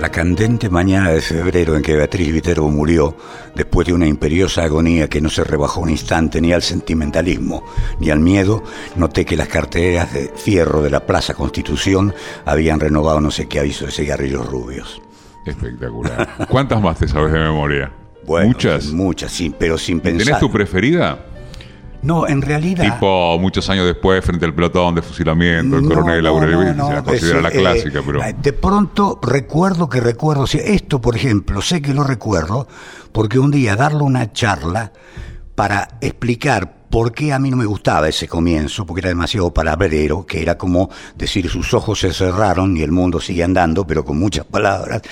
La candente mañana de febrero en que Beatriz Viterbo murió, después de una imperiosa agonía que no se rebajó un instante ni al sentimentalismo ni al miedo, noté que las carteras de fierro de la Plaza Constitución habían renovado no sé qué aviso de cigarrillos rubios. Espectacular. ¿Cuántas más te sabes de memoria? ¿Muchas? Muchas, sí, pero sin pensar. ¿Tenés tu preferida? No, en realidad. Tipo, muchos años después, frente al pelotón de fusilamiento, el coronel no, no, se la considera la clásica, pero. Eh, de pronto recuerdo que recuerdo. Esto, por ejemplo, sé que lo recuerdo porque un día darle una charla para explicar por qué a mí no me gustaba ese comienzo, porque era demasiado palabrero, que era como decir sus ojos se cerraron y el mundo sigue andando, pero con muchas palabras.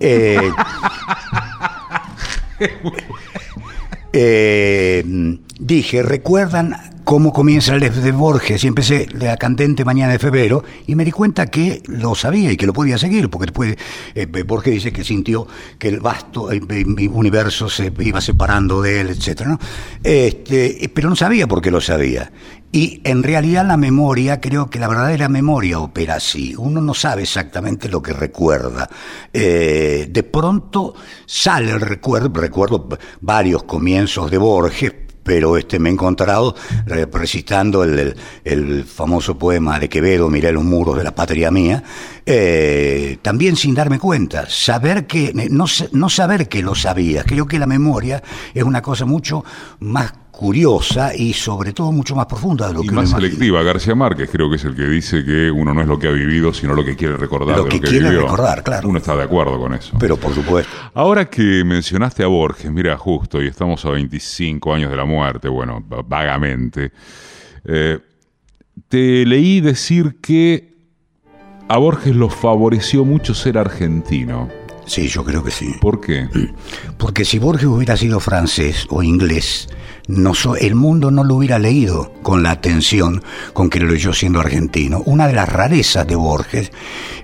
Eh, eh, dije, ¿recuerdan cómo comienza el de Borges? Y empecé la candente mañana de febrero y me di cuenta que lo sabía y que lo podía seguir, porque después eh, Borges dice que sintió que el vasto universo se iba separando de él, etc. Este, pero no sabía por qué lo sabía. Y en realidad la memoria, creo que la verdadera memoria opera así. Uno no sabe exactamente lo que recuerda. Eh, de pronto sale el recuerdo, recuerdo varios comienzos de Borges, pero este, me he encontrado recitando el, el, famoso poema de Quevedo, Miré los muros de la patria mía, eh, también sin darme cuenta, saber que, no, no saber que lo sabía, creo que la memoria es una cosa mucho más curiosa y sobre todo mucho más profunda de lo y que más selectiva. García Márquez creo que es el que dice que uno no es lo que ha vivido, sino lo que quiere recordar. Lo que, quiere recordar, claro. Uno está de acuerdo con eso. Pero por supuesto. Ahora que mencionaste a Borges, mira, justo, y estamos a 25 años de la muerte, bueno, vagamente, eh, te leí decir que a Borges lo favoreció mucho ser argentino. Sí, yo creo que sí. ¿Por qué? Porque si Borges hubiera sido francés o inglés, no el mundo no lo hubiera leído con la atención con que lo leyó siendo argentino. Una de las rarezas de Borges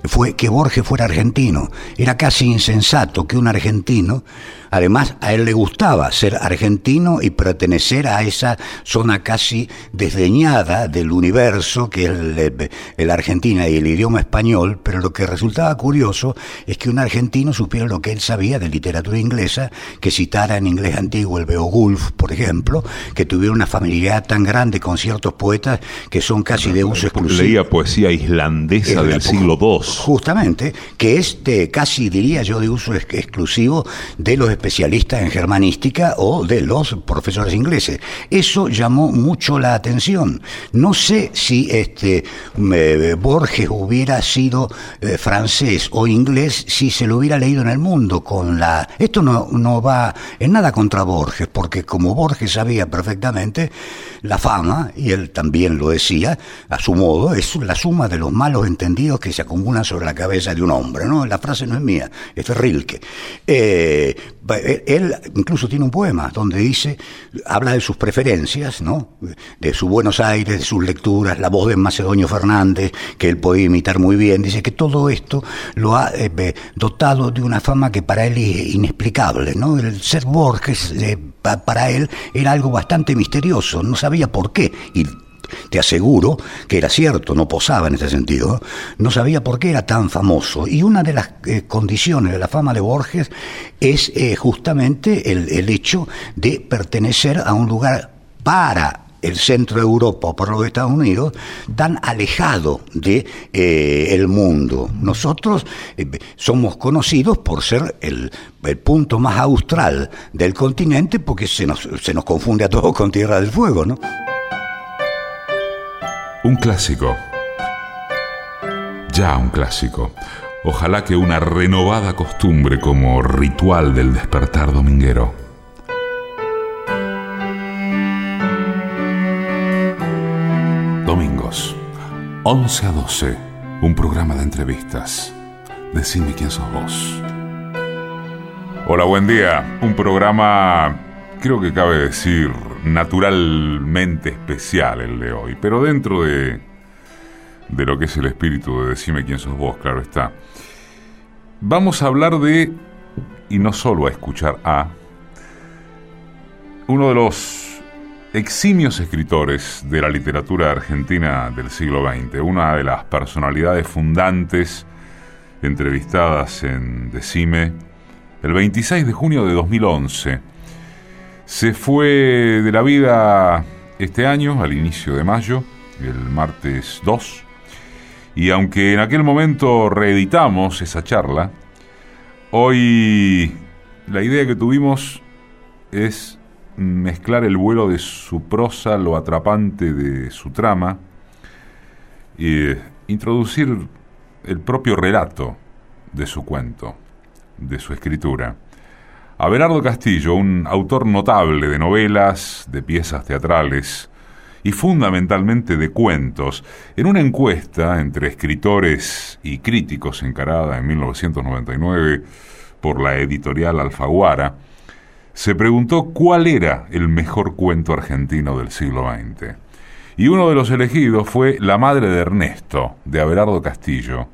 fue que Borges fuera argentino. Era casi insensato que un argentino Además, a él le gustaba ser argentino y pertenecer a esa zona casi desdeñada del universo que es el, Argentina y el idioma español, pero lo que resultaba curioso es que un argentino supiera lo que él sabía de literatura inglesa, que citara en inglés antiguo el Beowulf, por ejemplo, que tuviera una familiaridad tan grande con ciertos poetas que son casi de uso exclusivo. Leía poesía islandesa del siglo II. Justamente, que es casi diría yo de uso exclusivo de los especialistas en germanística o de los profesores ingleses. Eso llamó mucho la atención. No sé si este Borges hubiera sido eh, francés o inglés si se lo hubiera leído en el mundo con la esto no, no va en nada contra Borges, porque como Borges sabía perfectamente, la fama, y él también lo decía, a su modo, es la suma de los malos entendidos que se acumulan sobre la cabeza de un hombre, ¿no? La frase no es mía, es de Rilke. Eh, eh, él incluso tiene un poema donde dice, habla de sus preferencias, ¿no? De su Buenos Aires, de sus lecturas, la voz de Macedonio Fernández, que él podía imitar muy bien. Dice que todo esto lo ha eh, dotado de una fama que para él es inexplicable, ¿no? El ser Borges, eh, para él, era algo bastante misterioso, no sabía por qué. Te aseguro que era cierto, no posaba en ese sentido, no sabía por qué era tan famoso. Y una de las eh, condiciones de la fama de Borges es eh, justamente el, hecho de pertenecer a un lugar para el centro de Europa o por los Estados Unidos, tan alejado de eh, el mundo. Nosotros somos conocidos por ser el, el, punto más austral del continente porque se nos, se nos confunde a todos con Tierra del Fuego, ¿no? Un clásico. Ya un clásico. Ojalá que una renovada costumbre como ritual del despertar dominguero. Domingos, 11 a 12, un programa de entrevistas. Decime quién sos vos. Hola, buen día. Un programa, creo que cabe decir, naturalmente especial el de hoy, pero dentro de, de lo que es el espíritu de Decime quién sos vos, claro está. Vamos a hablar de, y no solo a escuchar a, uno de los eximios escritores de la literatura argentina del siglo XX, una de las personalidades fundantes entrevistadas en Decime el 26 de junio de 2011. Se fue de la vida este año, al inicio de mayo, el martes 2, y aunque en aquel momento reeditamos esa charla, hoy la idea que tuvimos es mezclar el vuelo de su prosa, lo atrapante de su trama, e introducir el propio relato de su cuento, de su escritura. Abelardo Castillo, un autor notable de novelas, de piezas teatrales y fundamentalmente de cuentos, en una encuesta entre escritores y críticos encarada en 1999 por la editorial Alfaguara, se preguntó cuál era el mejor cuento argentino del siglo XX. Y uno de los elegidos fue La madre de Ernesto, de Abelardo Castillo,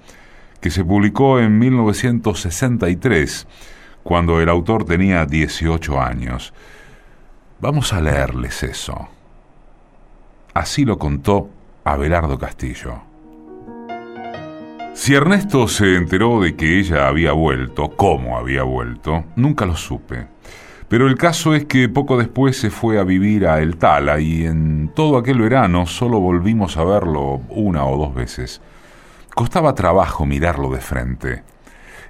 que se publicó en 1963, cuando el autor tenía 18 años. Vamos a leerles eso. Así lo contó Abelardo Castillo. Si Ernesto se enteró de que ella había vuelto, cómo había vuelto, nunca lo supe. Pero el caso es que poco después se fue a vivir a El Tala y en todo aquel verano solo volvimos a verlo una o dos veces. Costaba trabajo mirarlo de frente.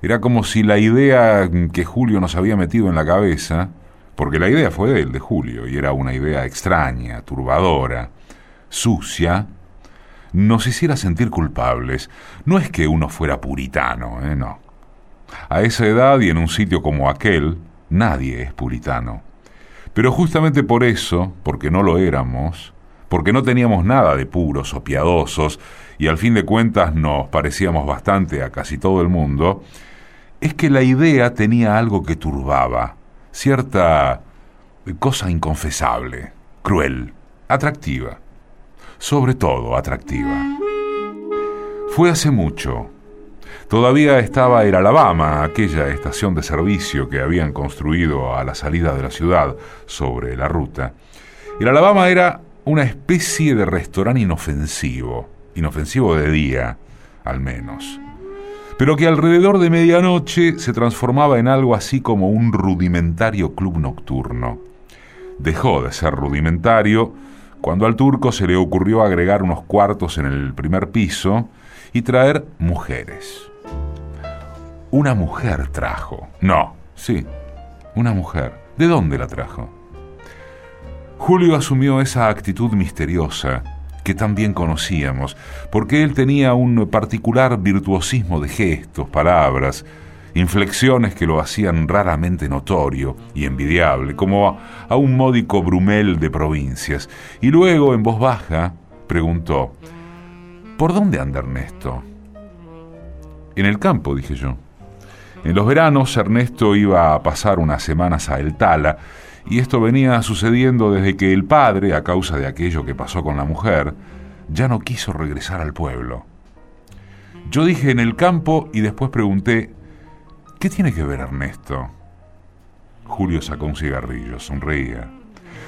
Era como si la idea que Julio nos había metido en la cabeza, porque la idea fue de él, de Julio, y era una idea extraña, turbadora, sucia, nos hiciera sentir culpables. No es que uno fuera puritano, ¿eh? no. A esa edad y en un sitio como aquel, Nadie es puritano. Pero justamente por eso, porque no lo éramos, porque no teníamos nada de puros o piadosos, y al fin de cuentas nos parecíamos bastante a casi todo el mundo, es que la idea tenía algo que turbaba, cierta cosa inconfesable, cruel, atractiva, sobre todo atractiva. Fue hace mucho, Todavía estaba el Alabama, aquella estación de servicio que habían construido a la salida de la ciudad sobre la ruta. El Alabama era una especie de restaurante inofensivo, inofensivo de día, al menos, pero que alrededor de medianoche se transformaba en algo así como un rudimentario club nocturno. Dejó de ser rudimentario cuando al turco se le ocurrió agregar unos cuartos en el primer piso y traer mujeres. Una mujer trajo. No, sí, una mujer. ¿De dónde la trajo? Julio asumió esa actitud misteriosa que tan bien conocíamos, porque él tenía un particular virtuosismo de gestos, palabras, inflexiones que lo hacían raramente notorio y envidiable, como a un módico Brumel de provincias. Y luego, en voz baja, preguntó, ¿Por dónde anda Ernesto? En el campo, dije yo. En los veranos Ernesto iba a pasar unas semanas a El Tala, y esto venía sucediendo desde que el padre, a causa de aquello que pasó con la mujer, ya no quiso regresar al pueblo. Yo dije en el campo y después pregunté, ¿qué tiene que ver Ernesto? Julio sacó un cigarrillo, sonreía.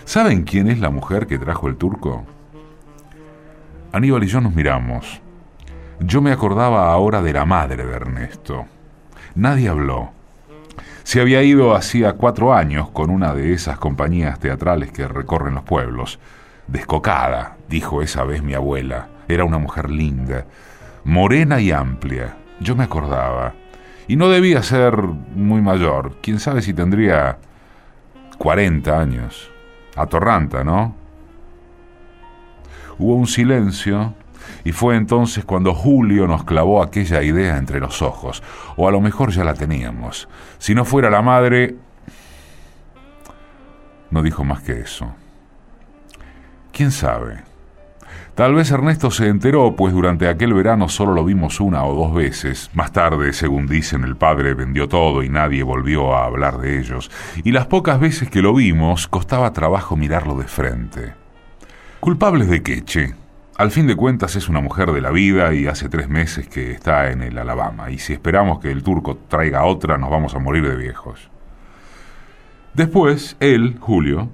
¿Saben quién es la mujer que trajo el turco? Aníbal y yo nos miramos. Yo me acordaba ahora de la madre de Ernesto. Nadie habló. Se había ido hacía cuatro años con una de esas compañías teatrales que recorren los pueblos. Descocada, dijo esa vez mi abuela. Era una mujer linda, morena y amplia. Yo me acordaba. Y no debía ser muy mayor. Quién sabe si tendría 40 años. Atorranta, ¿no? Hubo un silencio y fue entonces cuando Julio nos clavó aquella idea entre los ojos, o a lo mejor ya la teníamos. Si no fuera la madre... No dijo más que eso. ¿Quién sabe? Tal vez Ernesto se enteró, pues durante aquel verano solo lo vimos una o dos veces. Más tarde, según dicen, el padre vendió todo y nadie volvió a hablar de ellos. Y las pocas veces que lo vimos, costaba trabajo mirarlo de frente. ¿Culpables de qué, che? Al fin de cuentas es una mujer de la vida y hace tres meses que está en el Alabama, y si esperamos que el turco traiga otra nos vamos a morir de viejos. Después, él, Julio,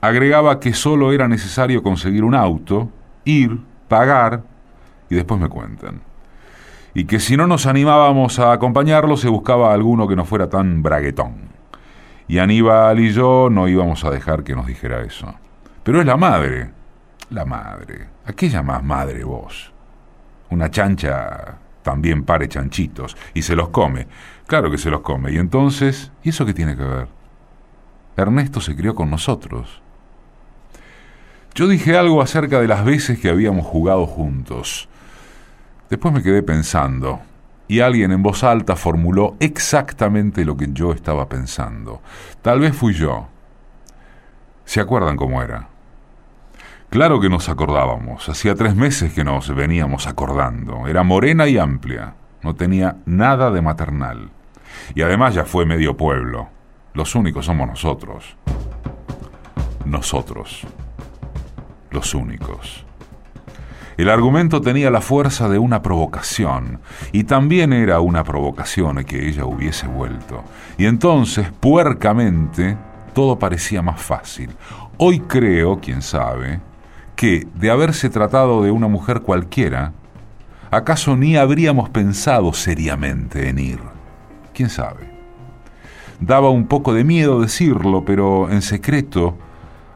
agregaba que solo era necesario conseguir un auto, ir, pagar, y después me cuentan. y que si no nos animábamos a acompañarlo se buscaba alguno que no fuera tan braguetón. Y Aníbal y yo no íbamos a dejar que nos dijera eso. Pero es la madre, la madre. ¿A qué llamás madre vos? Una chancha también pare chanchitos y se los come. Claro que se los come. Y entonces, ¿y eso qué tiene que ver? Ernesto se crió con nosotros. Yo dije algo acerca de las veces que habíamos jugado juntos. Después me quedé pensando, y alguien en voz alta formuló exactamente lo que yo estaba pensando. Tal vez fui yo. ¿Se acuerdan cómo era? Claro que nos acordábamos. Hacía tres meses que nos veníamos acordando. Era morena y amplia. No tenía nada de maternal. Y además ya fue medio pueblo. Los únicos somos nosotros. Nosotros. Los únicos. El argumento tenía la fuerza de una provocación, y también era una provocación que ella hubiese vuelto. Y entonces, puercamente, todo parecía más fácil. Hoy creo, quién sabe, que, de haberse tratado de una mujer cualquiera, ¿acaso ni habríamos pensado seriamente en ir? ¿Quién sabe? Daba un poco de miedo decirlo, pero en secreto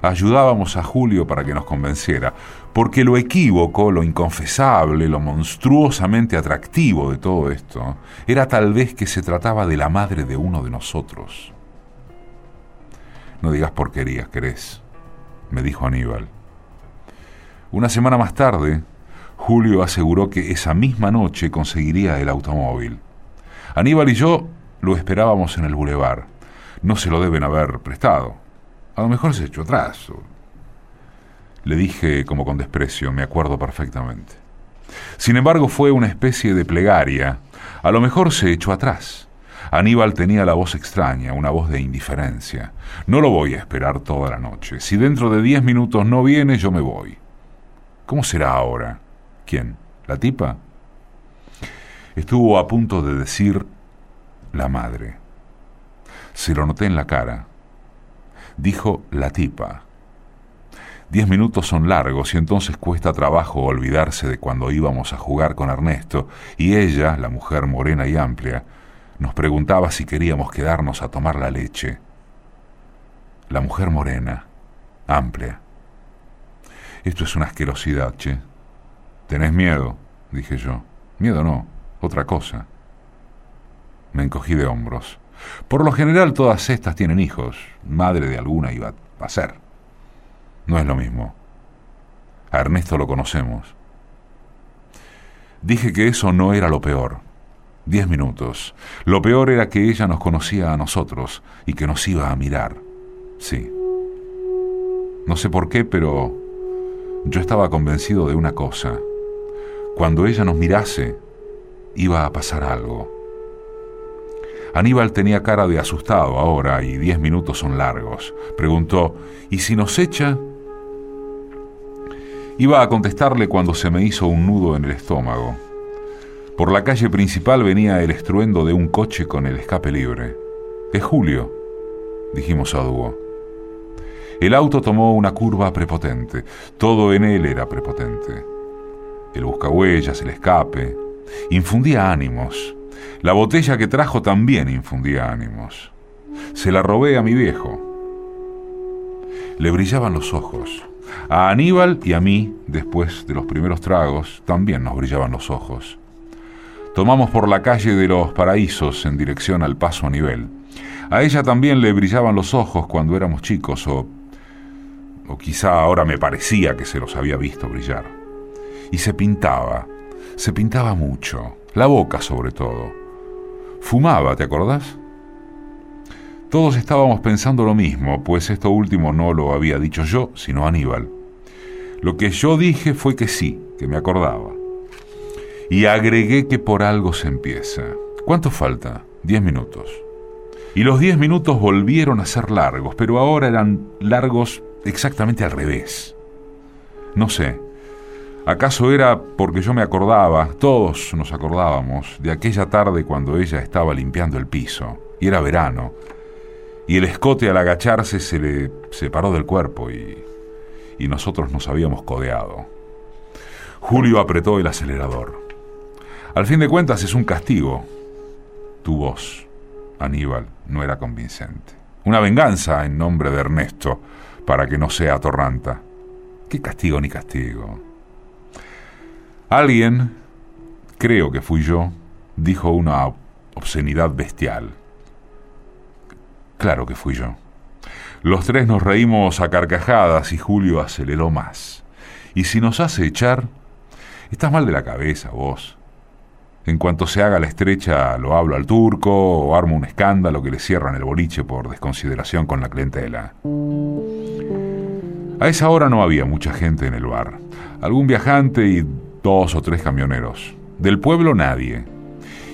ayudábamos a Julio para que nos convenciera, porque lo equívoco, lo inconfesable, lo monstruosamente atractivo de todo esto, era tal vez que se trataba de la madre de uno de nosotros. No digas porquerías, querés, me dijo Aníbal. Una semana más tarde, Julio aseguró que esa misma noche conseguiría el automóvil. Aníbal y yo lo esperábamos en el bulevar. No se lo deben haber prestado. A lo mejor se echó atrás. Le dije como con desprecio, me acuerdo perfectamente. Sin embargo, fue una especie de plegaria. A lo mejor se echó atrás. Aníbal tenía la voz extraña, una voz de indiferencia. No lo voy a esperar toda la noche. Si dentro de diez minutos no viene, yo me voy. ¿Cómo será ahora? ¿Quién? ¿La tipa? Estuvo a punto de decir la madre. Se lo noté en la cara. Dijo la tipa. Diez minutos son largos y entonces cuesta trabajo olvidarse de cuando íbamos a jugar con Ernesto y ella, la mujer morena y amplia, nos preguntaba si queríamos quedarnos a tomar la leche. La mujer morena, amplia, esto es una asquerosidad, che. ¿Tenés miedo? dije yo. Miedo no, otra cosa. Me encogí de hombros. Por lo general todas estas tienen hijos. Madre de alguna iba a ser. No es lo mismo. A Ernesto lo conocemos. Dije que eso no era lo peor. Diez minutos. Lo peor era que ella nos conocía a nosotros y que nos iba a mirar. Sí. No sé por qué, pero yo estaba convencido de una cosa. Cuando ella nos mirase, iba a pasar algo. Aníbal tenía cara de asustado ahora y diez minutos son largos. Preguntó, ¿y si nos echa? Iba a contestarle cuando se me hizo un nudo en el estómago. Por la calle principal venía el estruendo de un coche con el escape libre. Es Julio, dijimos a dúo. El auto tomó una curva prepotente. Todo en él era prepotente. El buscahuellas, el escape, infundía ánimos. La botella que trajo también infundía ánimos. Se la robé a mi viejo. Le brillaban los ojos. A Aníbal y a mí, después de los primeros tragos, también nos brillaban los ojos. Tomamos por la calle de los Paraísos en dirección al paso a nivel. A ella también le brillaban los ojos cuando éramos chicos o o quizá ahora me parecía que se los había visto brillar. Y se pintaba, se pintaba mucho, la boca sobre todo. Fumaba, ¿te acordás? Todos estábamos pensando lo mismo, pues esto último no lo había dicho yo, sino Aníbal. Lo que yo dije fue que sí, que me acordaba. Y agregué que por algo se empieza. ¿Cuánto falta? Diez minutos. Y los diez minutos volvieron a ser largos, pero ahora eran largos exactamente al revés. No sé, ¿acaso era porque yo me acordaba, todos nos acordábamos, de aquella tarde cuando ella estaba limpiando el piso, y era verano, y el escote al agacharse se le separó del cuerpo y, y nosotros nos habíamos codeado? Julio apretó el acelerador. Al fin de cuentas es un castigo. Tu voz, Aníbal, no era convincente. Una venganza en nombre de Ernesto, para que no sea atorranta. ¿Qué castigo ni castigo? Alguien, creo que fui yo, dijo una obscenidad bestial. Claro que fui yo. Los tres nos reímos a carcajadas y Julio aceleró más. Y si nos hace echar, estás mal de la cabeza vos. En cuanto se haga la estrecha, lo hablo al turco o armo un escándalo que le cierran el boliche por desconsideración con la clientela. A esa hora no había mucha gente en el bar. Algún viajante y dos o tres camioneros. Del pueblo nadie.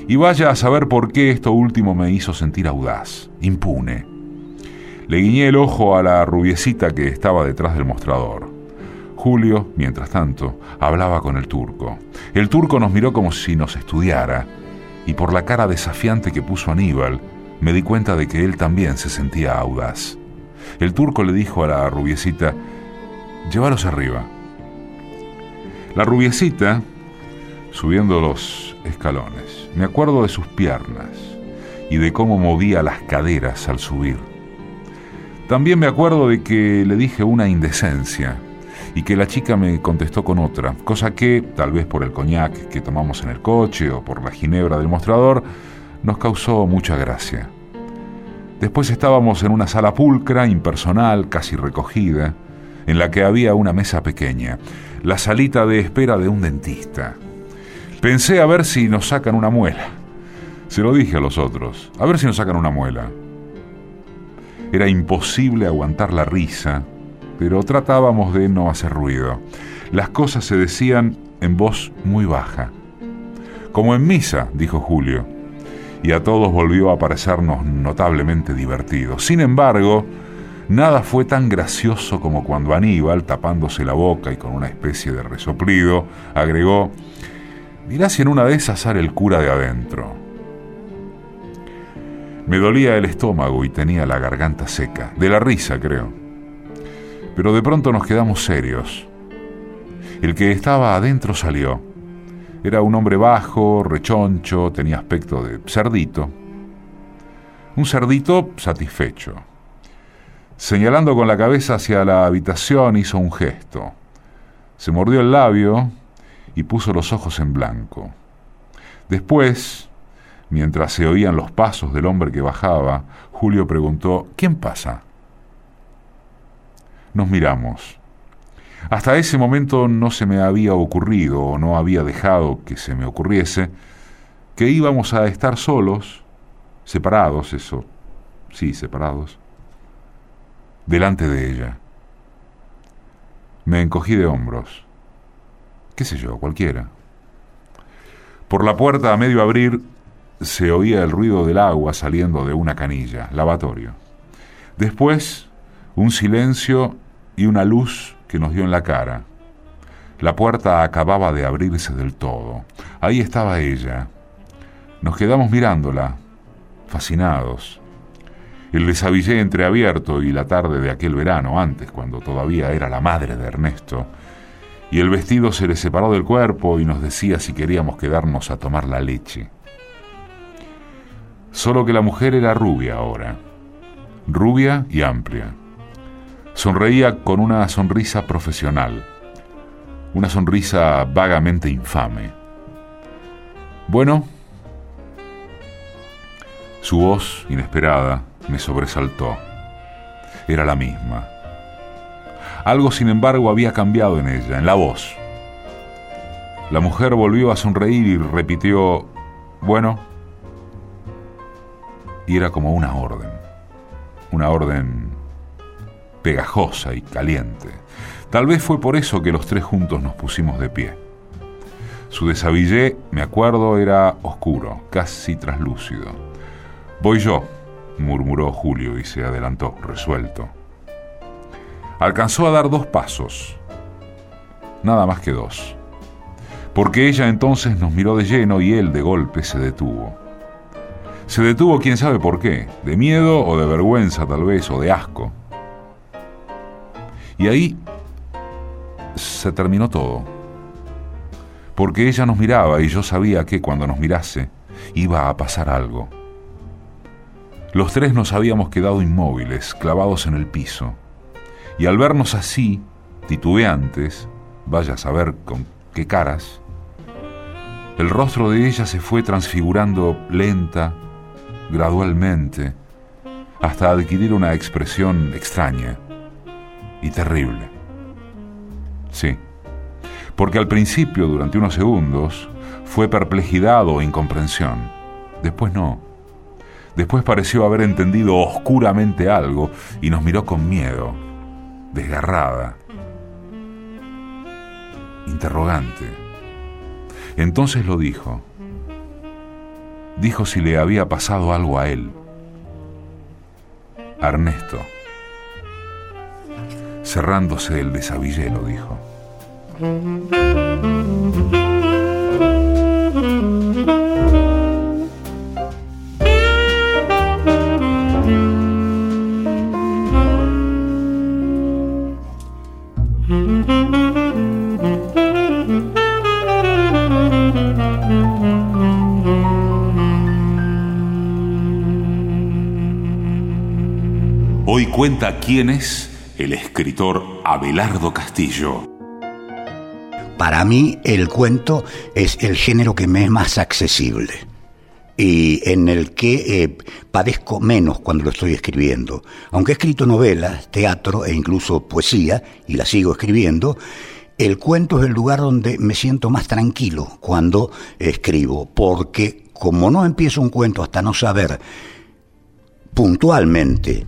Y vaya a saber por qué esto último me hizo sentir audaz, impune. Le guiñé el ojo a la rubiecita que estaba detrás del mostrador. Julio, mientras tanto, hablaba con el turco. El turco nos miró como si nos estudiara, y por la cara desafiante que puso Aníbal, me di cuenta de que él también se sentía audaz. El turco le dijo a la rubiecita, llévalos arriba. La rubiecita, subiendo los escalones, me acuerdo de sus piernas y de cómo movía las caderas al subir. También me acuerdo de que le dije una indecencia y que la chica me contestó con otra, cosa que, tal vez por el coñac que tomamos en el coche o por la ginebra del mostrador, nos causó mucha gracia. Después estábamos en una sala pulcra, impersonal, casi recogida, en la que había una mesa pequeña, la salita de espera de un dentista. Pensé a ver si nos sacan una muela. Se lo dije a los otros, a ver si nos sacan una muela. Era imposible aguantar la risa, pero tratábamos de no hacer ruido. Las cosas se decían en voz muy baja. Como en misa, dijo Julio, y a todos volvió a parecernos notablemente divertido. Sin embargo, nada fue tan gracioso como cuando Aníbal, tapándose la boca y con una especie de resoplido, agregó, Mirá si en una de esas sale el cura de adentro. Me dolía el estómago y tenía la garganta seca, de la risa creo. Pero de pronto nos quedamos serios. El que estaba adentro salió. Era un hombre bajo, rechoncho, tenía aspecto de cerdito. Un cerdito satisfecho. Señalando con la cabeza hacia la habitación hizo un gesto. Se mordió el labio y puso los ojos en blanco. Después, mientras se oían los pasos del hombre que bajaba, Julio preguntó, ¿quién pasa? Nos miramos. Hasta ese momento no se me había ocurrido o no había dejado que se me ocurriese que íbamos a estar solos, separados, eso, sí, separados, delante de ella. Me encogí de hombros qué sé yo, cualquiera. Por la puerta a medio abrir se oía el ruido del agua saliendo de una canilla, lavatorio. Después, un silencio y una luz que nos dio en la cara. La puerta acababa de abrirse del todo. Ahí estaba ella. Nos quedamos mirándola, fascinados. El desabillé entreabierto y la tarde de aquel verano, antes, cuando todavía era la madre de Ernesto, y el vestido se le separó del cuerpo y nos decía si queríamos quedarnos a tomar la leche. Solo que la mujer era rubia ahora, rubia y amplia. Sonreía con una sonrisa profesional, una sonrisa vagamente infame. Bueno, su voz inesperada me sobresaltó. Era la misma algo, sin embargo, había cambiado en ella, en la voz. La mujer volvió a sonreír y repitió, bueno, y era como una orden, una orden pegajosa y caliente. Tal vez fue por eso que los tres juntos nos pusimos de pie. Su desabillé, me acuerdo, era oscuro, casi traslúcido. Voy yo, murmuró Julio y se adelantó, resuelto. Alcanzó a dar dos pasos, nada más que dos, porque ella entonces nos miró de lleno y él de golpe se detuvo. Se detuvo quién sabe por qué, de miedo o de vergüenza tal vez, o de asco. Y ahí se terminó todo. porque ella nos miraba y yo sabía que cuando nos mirase iba a pasar algo. Los tres nos habíamos quedado inmóviles, clavados en el piso, y al vernos así, titubeantes, vaya a saber con qué caras, el rostro de ella se fue transfigurando lenta, gradualmente, hasta adquirir una expresión extraña y terrible. Sí, porque al principio, durante unos segundos, fue perplejidad o incomprensión. Después no. Después pareció haber entendido oscuramente algo y nos miró con miedo, desgarrada, interrogante. Entonces lo dijo. Dijo si le había pasado algo a él. Ernesto. Cerrándose el desabillelo, dijo. Quién es el escritor Abelardo Castillo. Para mí el cuento es el género que me es más accesible y en el que eh, padezco menos cuando lo estoy escribiendo. Aunque he escrito novelas, teatro e incluso poesía, y la sigo escribiendo, el cuento es el lugar donde me siento más tranquilo cuando escribo, porque como no empiezo un cuento hasta no saber puntualmente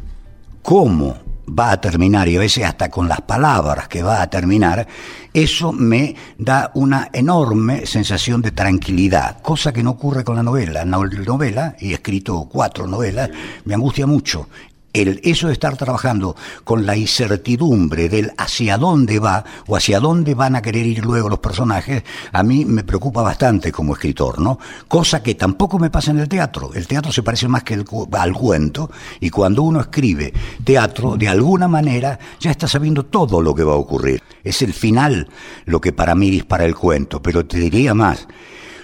cómo va a terminar y a veces hasta con las palabras que va a terminar, eso me da una enorme sensación de tranquilidad, cosa que no ocurre con la novela. La novela, y he escrito cuatro novelas, me angustia mucho el, eso de estar trabajando con la incertidumbre del hacia dónde va o hacia dónde van a querer ir luego los personajes, a mí me preocupa bastante como escritor, ¿no? Cosa que tampoco me pasa en el teatro. El teatro se parece más que al cuento y cuando uno escribe teatro, de alguna manera ya está sabiendo todo lo que va a ocurrir. Es el final lo que para mí dispara el cuento, pero te diría más,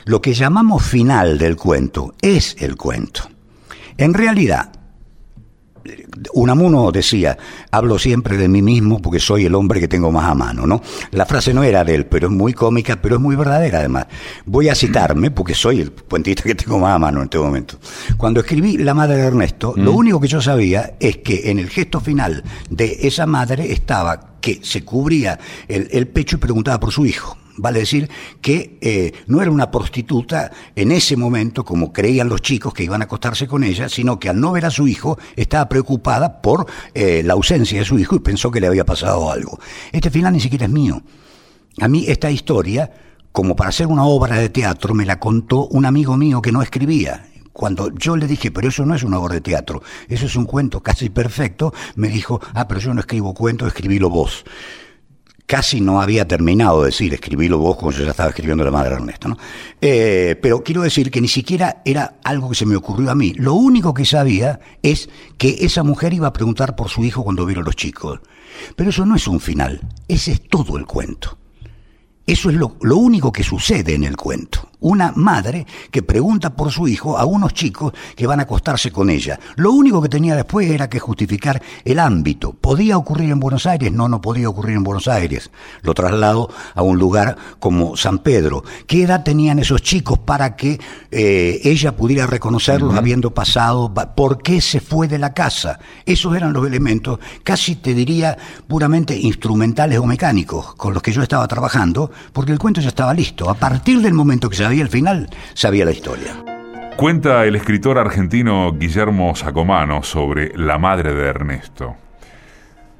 lo que llamamos final del cuento es el cuento. En realidad, Unamuno decía, hablo siempre de mí mismo porque soy el hombre que tengo más a mano, ¿no? La frase no era de él, pero es muy cómica, pero es muy verdadera además. Voy a citarme porque soy el puentista que tengo más a mano en este momento. Cuando escribí La madre de Ernesto, lo mm. único que yo sabía es que en el gesto final de esa madre estaba que se cubría el pecho y preguntaba por su hijo. Vale decir que eh, no era una prostituta en ese momento, como creían los chicos que iban a acostarse con ella, sino que al no ver a su hijo estaba preocupada por eh, la ausencia de su hijo y pensó que le había pasado algo. Este final ni siquiera es mío. A mí esta historia, como para hacer una obra de teatro, me la contó un amigo mío que no escribía cuando yo le dije, pero eso no es una obra de teatro, eso es un cuento casi perfecto, me dijo, ah, pero yo no escribo cuentos, escribílo vos casi no había terminado de decir, escribílo vos como yo ya estaba escribiendo la madre de Ernesto, ¿no? Eh, pero quiero decir que ni siquiera era algo que se me ocurrió a mí. Lo único que sabía es que esa mujer iba a preguntar por su hijo cuando vieron los chicos. Pero eso no es un final, ese es todo el cuento. Eso es lo, lo único que sucede en el cuento una madre que pregunta por su hijo a unos chicos que van a acostarse con ella. Lo único que tenía después era que justificar el ámbito. ¿Podía ocurrir en Buenos Aires? No, no podía ocurrir en Buenos Aires. Lo traslado a un lugar como San Pedro. ¿Qué edad tenían esos chicos para que eh, ella pudiera reconocerlos habiendo pasado? ¿Por qué se fue de la casa? Esos eran los elementos, casi te diría puramente instrumentales o mecánicos, con los que yo estaba trabajando, porque el cuento ya estaba listo. A partir del momento que se sabía el final, sabía la historia. Cuenta el escritor argentino Guillermo Sacomano sobre la madre de Ernesto.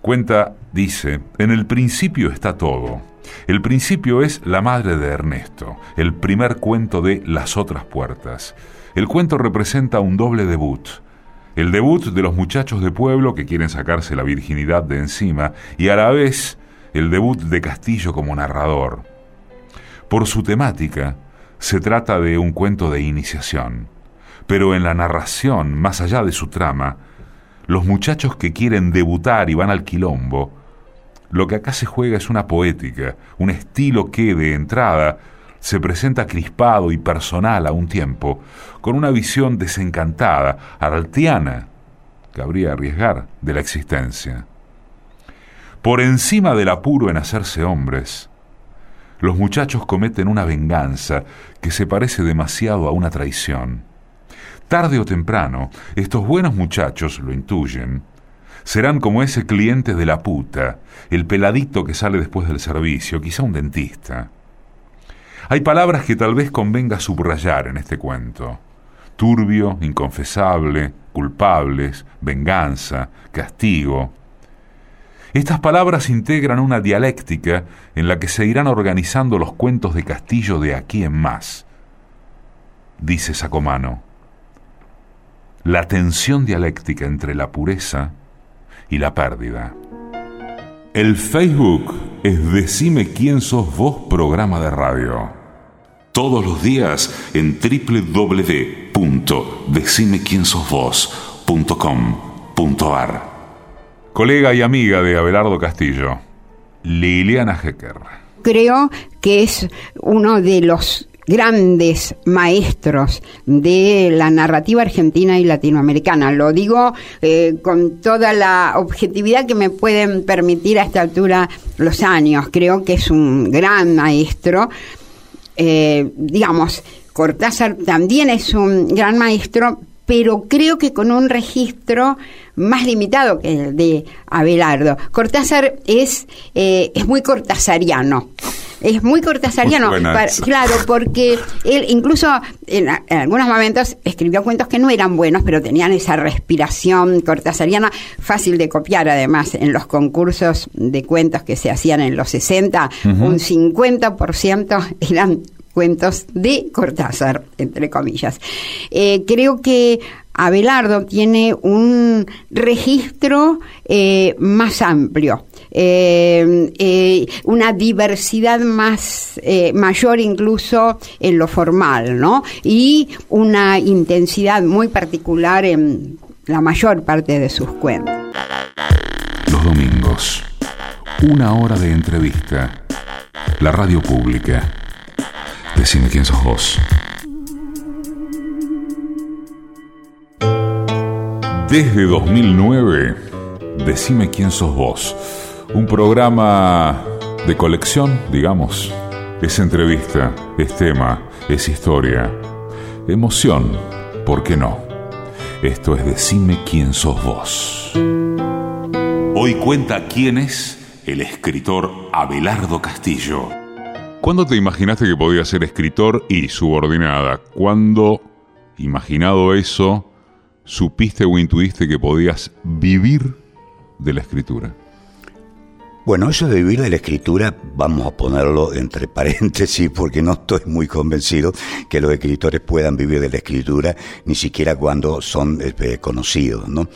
Cuenta, dice, en el principio está todo. El principio es La madre de Ernesto, el primer cuento de Las otras puertas. El cuento representa un doble debut. El debut de los muchachos de pueblo que quieren sacarse la virginidad de encima y a la vez el debut de Castillo como narrador. Por su temática, se trata de un cuento de iniciación, pero en la narración, más allá de su trama, los muchachos que quieren debutar y van al quilombo, lo que acá se juega es una poética, un estilo que, de entrada, se presenta crispado y personal a un tiempo, con una visión desencantada, artiana, cabría arriesgar, de la existencia. Por encima del apuro en hacerse hombres, los muchachos cometen una venganza que se parece demasiado a una traición. Tarde o temprano, estos buenos muchachos lo intuyen. Serán como ese cliente de la puta, el peladito que sale después del servicio, quizá un dentista. Hay palabras que tal vez convenga subrayar en este cuento. Turbio, inconfesable, culpables, venganza, castigo. Estas palabras integran una dialéctica en la que se irán organizando los cuentos de Castillo de aquí en más. Dice Sacomano, la tensión dialéctica entre la pureza y la pérdida. El Facebook es Decime quién sos vos programa de radio todos los días en www.decimequiensosvos.com.ar. Colega y amiga de Abelardo Castillo, Liliana Hecker. Creo que es uno de los grandes maestros de la narrativa argentina y latinoamericana. Lo digo eh, con toda la objetividad que me pueden permitir a esta altura los años. Creo que es un gran maestro eh, digamos, Cortázar también es un gran maestro, pero creo que con un registro más limitado que el de Abelardo. Cortázar es, eh, es muy cortázariano. Es muy cortázariano, claro, porque él incluso en, algunos momentos escribió cuentos que no eran buenos, pero tenían esa respiración cortázariana fácil de copiar además en los concursos de cuentos que se hacían en los 60, un 50% eran cuentos de Cortázar, entre comillas. Eh, creo que Abelardo tiene un registro eh, más amplio. Eh, una diversidad más mayor incluso en lo formal, ¿no? Y una intensidad muy particular en la mayor parte de sus cuentos. Los domingos, una hora de entrevista. La radio pública Decime quién sos vos. Desde 2009, Decime quién sos vos. Un programa de colección, digamos. Es entrevista, es tema, es historia. Emoción, ¿por qué no? Esto es Decime quién sos vos. Hoy cuenta quién es el escritor Abelardo Castillo. ¿Cuándo te imaginaste que podías ser escritor y subordinada? ¿Cuándo, imaginado eso, supiste o intuiste que podías vivir de la escritura? Bueno, eso de vivir de la escritura, vamos a ponerlo entre paréntesis porque no estoy muy convencido que los escritores puedan vivir de la escritura, ni siquiera cuando son eh, conocidos, ¿no?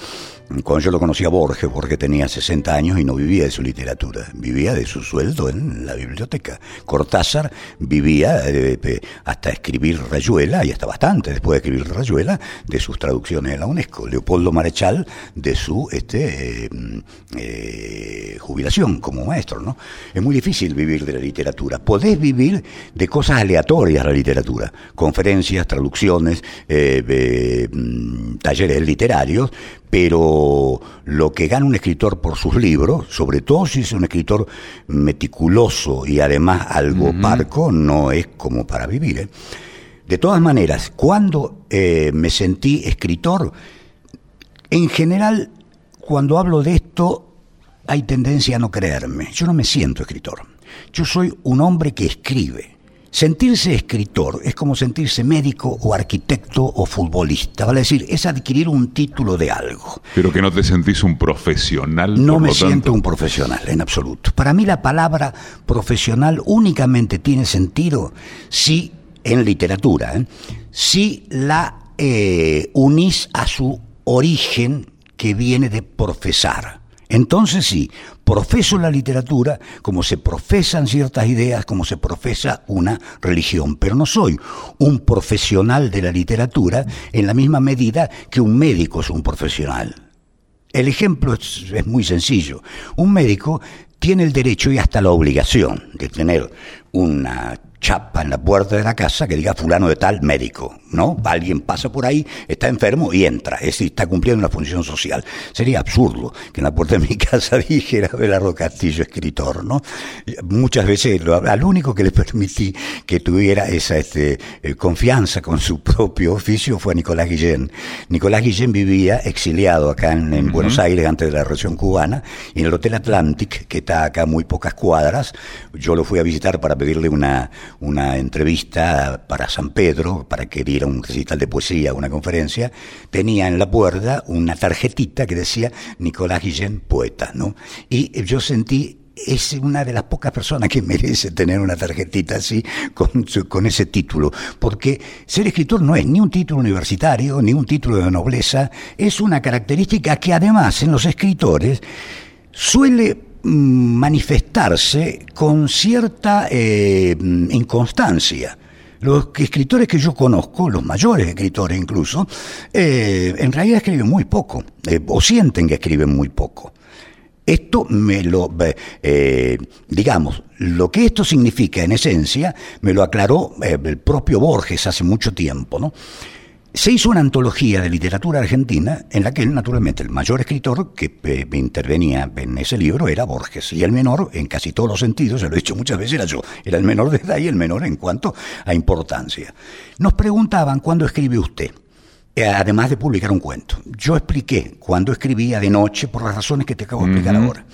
Cuando yo lo conocí a Borges, Borges tenía 60 años y no vivía de su literatura, vivía de su sueldo en la biblioteca. Cortázar vivía eh, hasta escribir Rayuela, y hasta bastante después de escribir Rayuela, de sus traducciones en la UNESCO. Leopoldo Marechal de su este, eh, eh, jubilación como maestro. ¿no? Es muy difícil vivir de la literatura. Podés vivir de cosas aleatorias la literatura, conferencias, traducciones, mm, talleres literarios, pero lo que gana un escritor por sus libros, sobre todo si es un escritor meticuloso y además algo parco, no es como para vivir. ¿eh? De todas maneras, cuando eh, me sentí escritor, en general, cuando hablo de esto, hay tendencia a no creerme. Yo no me siento escritor. Yo soy un hombre que escribe. Sentirse escritor es como sentirse médico o arquitecto o futbolista, vale decir, es adquirir un título de algo. Pero que no te sentís un profesional. No me siento un profesional, en absoluto. Para mí la palabra profesional únicamente tiene sentido si, en literatura, ¿eh? si la eh, unís a su origen que viene de profesar. Entonces sí, profeso la literatura como se profesan ciertas ideas, como se profesa una religión, pero no soy un profesional de la literatura en la misma medida que un médico es un profesional. El ejemplo es, muy sencillo. Un médico tiene el derecho y hasta la obligación de tener una chapa en la puerta de la casa que diga fulano de tal médico, ¿no? Alguien pasa por ahí, está enfermo y entra, es decir, está cumpliendo una función social. Sería absurdo que en la puerta de mi casa dijera Belardo Castillo, escritor, ¿no? Muchas veces al único que le permití que tuviera esa este, eh, confianza con su propio oficio fue a Nicolás Guillén. Nicolás Guillén vivía exiliado acá en, Buenos Aires antes de la revolución cubana, y en el Hotel Atlantic, que está acá a muy pocas cuadras, yo lo fui a visitar para pedirle una, una entrevista para San Pedro, para que diera un recital de poesía, una conferencia, tenía en la puerta una tarjetita que decía Nicolás Guillén, poeta, ¿no? Y yo sentí es una de las pocas personas que merece tener una tarjetita así con, con, ese título, porque ser escritor no es ni un título universitario, ni un título de nobleza, es una característica que además en los escritores suele manifestarse con cierta eh, inconstancia. Los escritores que yo conozco, los mayores escritores incluso, eh, en realidad escriben muy poco, eh, o sienten que escriben muy poco. Esto me lo, digamos, lo que esto significa en esencia, me lo aclaró el propio Borges hace mucho tiempo, ¿no? Se hizo una antología de literatura argentina en la que naturalmente, el mayor escritor que eh, intervenía en ese libro era Borges, y el menor, en casi todos los sentidos, se lo he dicho muchas veces, era yo. Era el menor de edad y el menor en cuanto a importancia. Nos preguntaban cuándo escribe usted. Eh, además de publicar un cuento. Yo expliqué cuándo escribía de noche por las razones que te acabo de explicar ahora.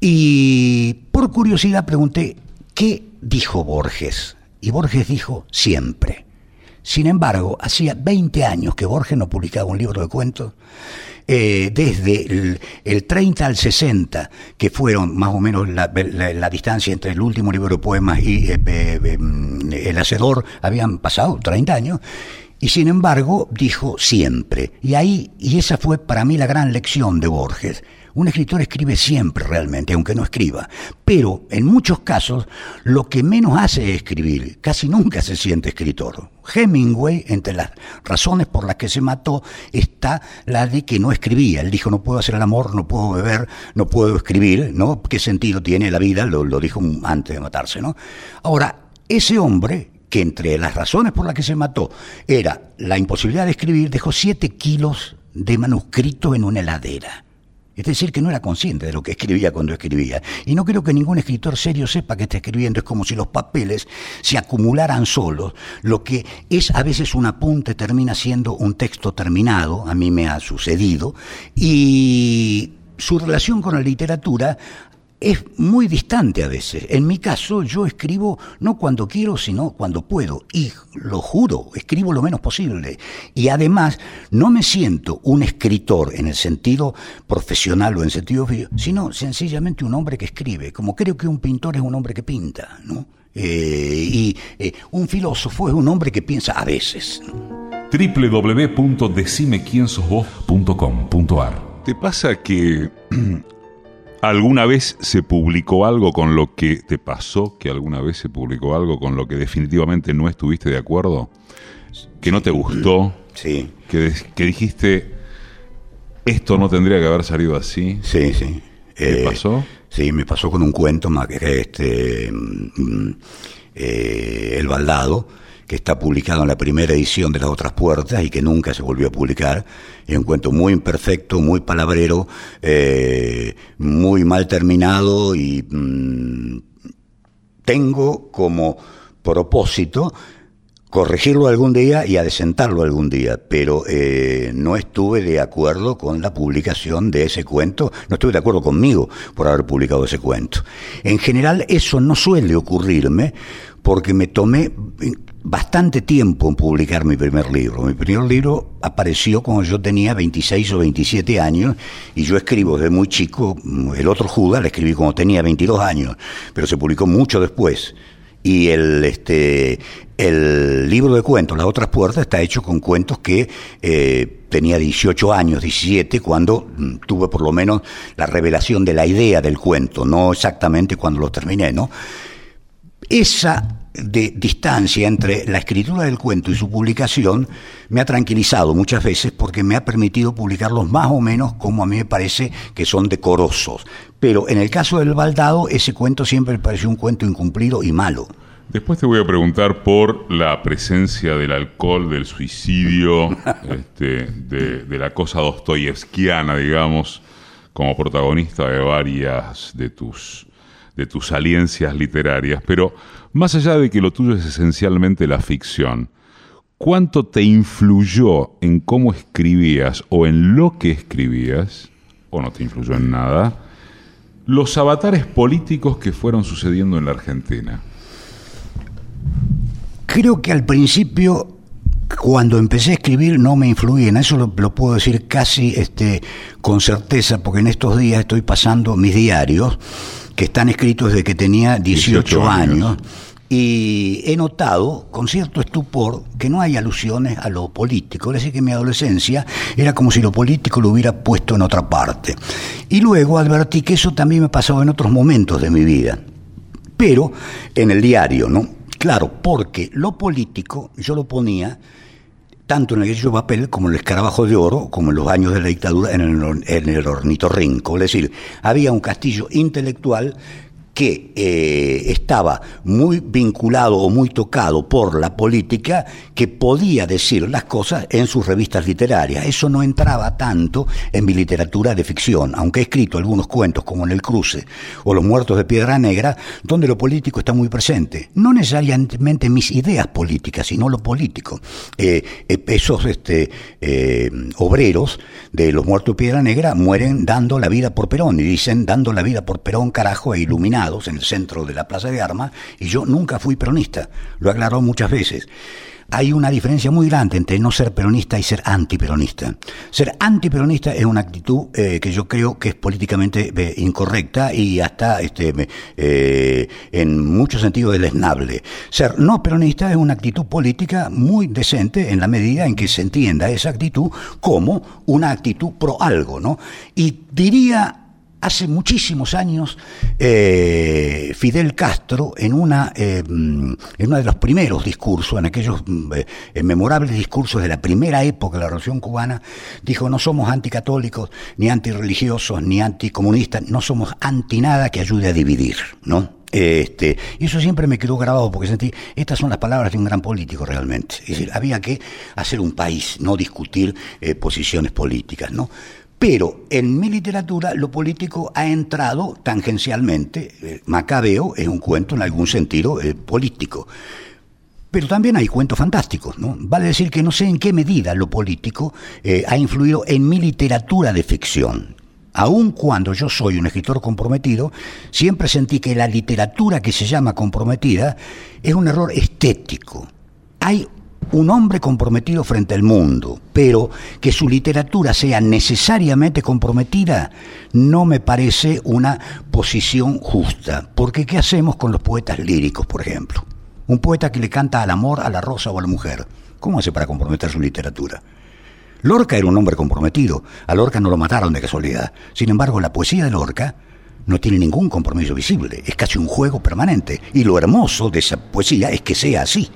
Y por curiosidad pregunté, ¿qué dijo Borges? Y Borges dijo, siempre. Sin embargo, hacía 20 años que Borges no publicaba un libro de cuentos. Eh, desde el, 30 al 60, que fueron más o menos la, distancia entre el último libro de poemas y eh, eh, mm, El Hacedor, habían pasado 30 años, y sin embargo dijo siempre. Y ahí, y esa fue para mí la gran lección de Borges un escritor escribe siempre realmente, aunque no escriba, pero en muchos casos lo que menos hace es escribir, casi nunca se siente escritor. Hemingway, entre las razones por las que se mató, está la de que no escribía. Él dijo, no puedo hacer el amor, no puedo beber, no puedo escribir, ¿no? ¿Qué sentido tiene la vida? Lo, dijo antes de matarse, ¿no? Ahora, ese hombre que entre las razones por las que se mató era la imposibilidad de escribir, dejó siete kilos de manuscrito en una heladera. Es decir, que no era consciente de lo que escribía cuando escribía. Y no creo que ningún escritor serio sepa que está escribiendo. Es como si los papeles se acumularan solos. Lo que es a veces un apunte termina siendo un texto terminado. A mí me ha sucedido. Y su relación con la literatura es muy distante a veces. En mi caso, yo escribo no cuando quiero, sino cuando puedo. Y lo juro, escribo lo menos posible. Y además, no me siento un escritor en el sentido profesional o en sentido sino sencillamente un hombre que escribe. Como creo que un pintor es un hombre que pinta, ¿no? Eh, y eh, un filósofo es un hombre que piensa a veces. www.decimequiensosvos.com.ar ¿Te pasa que ¿Alguna vez se publicó algo con lo que te pasó? ¿Que alguna vez se publicó algo con lo que definitivamente no estuviste de acuerdo? ¿Que no te gustó? Sí. ¿Que, dijiste, esto no tendría que haber salido así? Sí, sí. ¿Qué eh, pasó? Sí, me pasó con un cuento más que este, mm, eh, El Baldado que está publicado en la primera edición de Las Otras Puertas y que nunca se volvió a publicar. Es un cuento muy imperfecto, muy palabrero, eh, muy mal terminado y mm, tengo como propósito corregirlo algún día y adecentarlo algún día, pero eh, no estuve de acuerdo con la publicación de ese cuento, no estuve de acuerdo conmigo por haber publicado ese cuento. En general eso no suele ocurrirme porque me tomé bastante tiempo en publicar mi primer libro. Mi primer libro apareció cuando yo tenía 26 o 27 años y yo escribo desde muy chico, el otro Judas lo escribí cuando tenía 22 años, pero se publicó mucho después. Y el, este, el libro de cuentos, Las otras puertas, está hecho con cuentos que eh, tenía 18 años, 17, cuando mm, tuve por lo menos la revelación de la idea del cuento, no exactamente cuando lo terminé, ¿no? Esa de distancia entre la escritura del cuento y su publicación me ha tranquilizado muchas veces porque me ha permitido publicarlos más o menos como a mí me parece que son decorosos. Pero en el caso del baldado, ese cuento siempre me pareció un cuento incumplido y malo. Después te voy a preguntar por la presencia del alcohol, del suicidio, este, de, la cosa dostoyevskiana, digamos, como protagonista de varias de tus, de tus aliencias literarias. Pero más allá de que lo tuyo es esencialmente la ficción, ¿cuánto te influyó en cómo escribías o en lo que escribías, o no te influyó en nada, los avatares políticos que fueron sucediendo en la Argentina? Creo que al principio, cuando empecé a escribir, no me influían. Eso lo, puedo decir casi este, con certeza, porque en estos días estoy pasando mis diarios, que están escritos desde que tenía 18, años. Y he notado con cierto estupor que no hay alusiones a lo político. Es decir, que mi adolescencia era como si lo político lo hubiera puesto en otra parte. Y luego advertí que eso también me pasaba en otros momentos de mi vida. Pero en el diario, ¿no? Claro, porque lo político yo lo ponía tanto en el de papel como en el escarabajo de oro, como en los años de la dictadura en el, en el ornitorrinco. Es decir, había un castillo intelectual que eh, estaba muy vinculado o muy tocado por la política, que podía decir las cosas en sus revistas literarias. Eso no entraba tanto en mi literatura de ficción, aunque he escrito algunos cuentos como En el Cruce o Los Muertos de Piedra Negra, donde lo político está muy presente. No necesariamente mis ideas políticas, sino lo político. Eh, eh, esos este, obreros de Los Muertos de Piedra Negra mueren dando la vida por Perón y dicen dando la vida por Perón, carajo, e en el centro de la Plaza de Armas y yo nunca fui peronista, lo aclaró muchas veces. Hay una diferencia muy grande entre no ser peronista y ser antiperonista. Ser antiperonista es una actitud eh, que yo creo que es políticamente eh, incorrecta y hasta este, eh, en muchos sentidos deleznable. Ser no peronista es una actitud política muy decente en la medida en que se entienda esa actitud como una actitud pro algo, ¿no? Y diría hace muchísimos años eh, Fidel Castro en una eh, en uno de los primeros discursos en aquellos mm, eh, memorables discursos de la primera época de la revolución cubana dijo no somos anticatólicos ni antirreligiosos ni anticomunistas no somos anti nada que ayude a dividir no este, y eso siempre me quedó grabado porque sentí, estas son las palabras de un gran político realmente. Es decir, había que hacer un país, no discutir posiciones políticas, ¿no? Pero en mi literatura lo político ha entrado tangencialmente. Eh, Macabeo es un cuento en algún sentido eh, político. Pero también hay cuentos fantásticos, ¿no? Vale decir que no sé en qué medida lo político eh, ha influido en mi literatura de ficción. Aun cuando yo soy un escritor comprometido, siempre sentí que la literatura que se llama comprometida es un error estético. Hay un hombre comprometido frente al mundo, pero que su literatura sea necesariamente comprometida, no me parece una posición justa. Porque ¿qué hacemos con los poetas líricos, por ejemplo? Un poeta que le canta al amor, a la rosa o a la mujer. ¿Cómo hace para comprometer su literatura? Lorca era un hombre comprometido. A Lorca no lo mataron de casualidad. Sin embargo, la poesía de Lorca no tiene ningún compromiso visible. Es casi un juego permanente. Y lo hermoso de esa poesía es que sea así.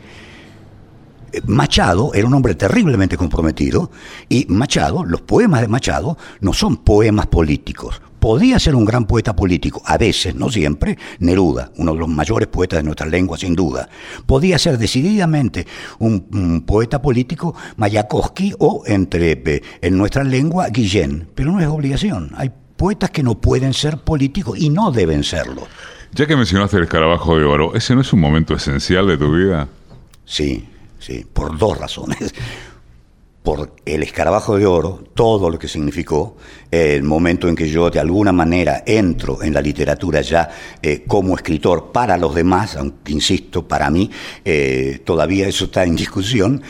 Machado era un hombre terriblemente comprometido y Machado, los poemas de Machado no son poemas políticos. Podía ser un gran poeta político, a veces, no siempre, Neruda, uno de los mayores poetas de nuestra lengua, sin duda. Podía ser decididamente un, poeta político, Mayakovsky, o entre, en nuestra lengua, Guillén, pero no es obligación. Hay poetas que no pueden ser políticos y no deben serlo. Ya que mencionaste el escarabajo de oro, ¿ese no es un momento esencial de tu vida? Sí, ¿sí? por dos razones. Por el escarabajo de oro, todo lo que significó, el momento en que yo de alguna manera entro en la literatura ya eh, como escritor para los demás, aunque insisto, para mí eh, todavía eso está en discusión,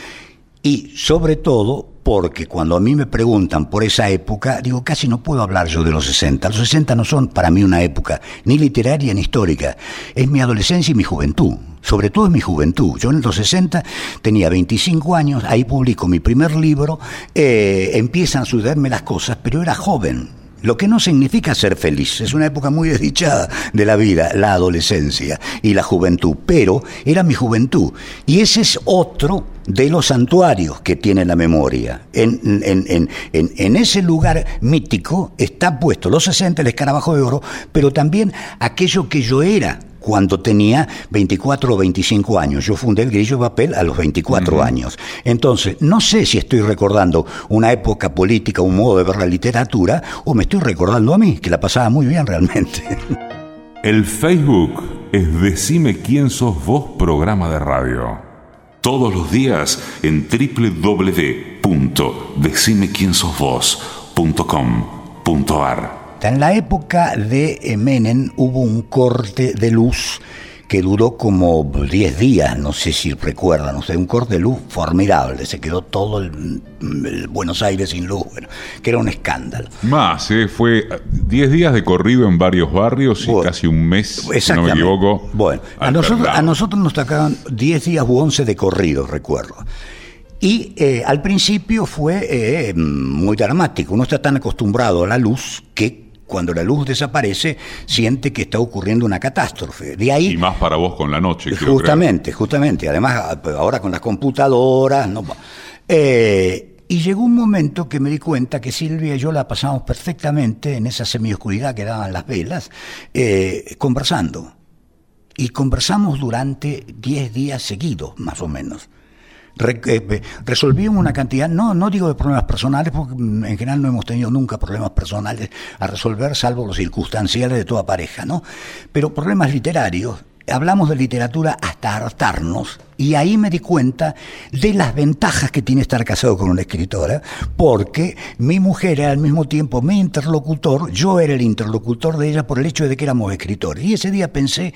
y sobre todo porque cuando a mí me preguntan por esa época, digo, casi no puedo hablar yo de los 60. Los 60 no son para mí una época ni literaria ni histórica, es mi adolescencia y mi juventud sobre todo en mi juventud. Yo en los 60 tenía 25 años, ahí publico mi primer libro, eh, empiezan a sucederme las cosas, pero era joven. Lo que no significa ser feliz, es una época muy desdichada de la vida, la adolescencia y la juventud, pero era mi juventud. Y ese es otro de los santuarios que tiene la memoria. En, en, en, en, ese lugar mítico está puesto los 60, el escarabajo de oro, pero también aquello que yo era cuando tenía 24 o 25 años. Yo fundé el Grillo de Papel a los 24 años. Entonces, no sé si estoy recordando una época política, un modo de ver la literatura, o me estoy recordando a mí, que la pasaba muy bien realmente. El Facebook es Decime quién sos vos programa de radio. Todos los días en www.decimequiensosvos.com.ar. En la época de Menem hubo un corte de luz que duró como 10 días, no sé si recuerdan, sé, un corte de luz formidable, se quedó todo el, Buenos Aires sin luz, que era un escándalo. Más, ¿eh? fue 10 días de corrido en varios barrios y casi un mes, si no me equivoco. Bueno, a nosotros, a nosotros nos tocaban 10 días u 11 de corrido, recuerdo. Y eh, al principio fue eh, muy dramático, uno está tan acostumbrado a la luz que cuando la luz desaparece, siente que está ocurriendo una catástrofe. De ahí, y más para vos con la noche. Justamente, justamente. Además, ahora con las computadoras. No, eh, y llegó un momento que me di cuenta que Silvia y yo la pasamos perfectamente en esa semioscuridad que daban las velas, eh, conversando. Y conversamos durante 10 días seguidos, más o menos. Eh, resolvimos una cantidad, no, no digo de problemas personales, porque en general no hemos tenido nunca problemas personales a resolver, salvo los circunstanciales de toda pareja, ¿no? Pero problemas literarios, hablamos de literatura hasta hartarnos, y ahí me di cuenta de las ventajas que tiene estar casado con una escritora, porque mi mujer era al mismo tiempo mi interlocutor, yo era el interlocutor de ella por el hecho de que éramos escritores. Y ese día pensé